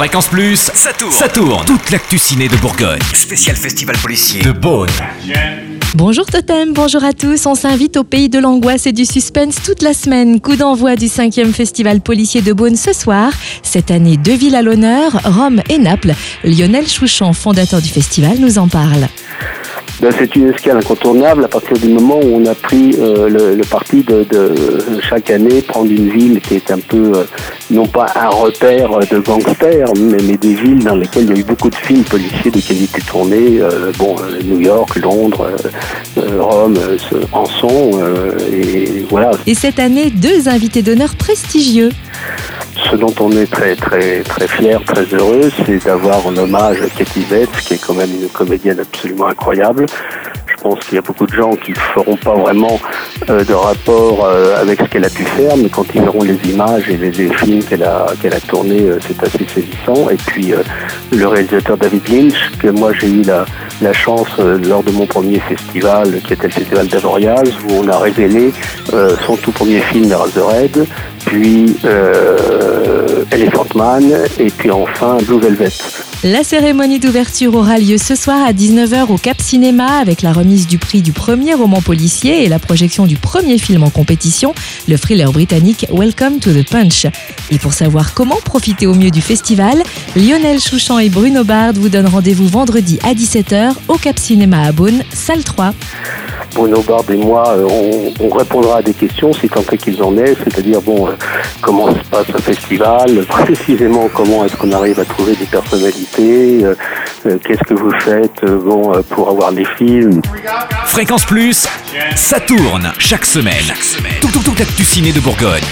Fréquence Plus, ça tourne. Ça tourne. Toute l'actu ciné de Bourgogne. Spécial festival policier de Beaune. Bonjour Totem, bonjour à tous. On s'invite au pays de l'angoisse et du suspense toute la semaine. Coup d'envoi du 5e festival policier de Beaune ce soir. Cette année, deux villes à l'honneur, Rome et Naples. Lionel Chouchan, fondateur du festival, nous en parle. Ben, c'est une escale incontournable à partir du moment où on a pris euh, le, parti de, chaque année prendre une ville qui est un peu, euh, non pas un repère de gangsters, mais, des villes dans lesquelles il y a eu beaucoup de films policiers de qualité tournée. Euh, bon, New York, Londres, Rome en et voilà. Et cette année, deux invités d'honneur prestigieux ce dont on est très très très fier, très heureux, c'est d'avoir un hommage Cathy Bates, qui est quand même une comédienne absolument incroyable. Je pense qu'il y a beaucoup de gens qui ne feront pas vraiment euh, de rapport euh, avec ce qu'elle a pu faire, mais quand ils verront les images et les, films qu'elle a tournés, euh, c'est assez saisissant. Et puis le réalisateur David Lynch, que moi j'ai eu la, chance lors de mon premier festival, qui était le festival d'Avoriaz, où on a révélé son tout premier film, Razorhead, puis euh, Elephant Man, et puis enfin Blue Velvet. La cérémonie d'ouverture aura lieu ce soir à 19h au Cap Cinéma avec la remise du prix du premier roman policier et la projection du premier film en compétition, le thriller britannique Welcome to the Punch. Et pour savoir comment profiter au mieux du festival, Lionel Chouchan et Bruno Bard vous donnent rendez-vous vendredi à 17h au Cap Cinéma à Beaune, salle 3. Bruno Bard et moi, euh, on, répondra à des questions, si tant est qu'ils en aient, c'est-à-dire bon, euh, comment se passe un festival, précisément comment est-ce qu'on arrive à trouver des personnalités, euh, qu'est-ce que vous faites bon, pour avoir des films. Fréquence Plus, ça tourne chaque semaine. Tout, tout, tout, ciné de Bourgogne.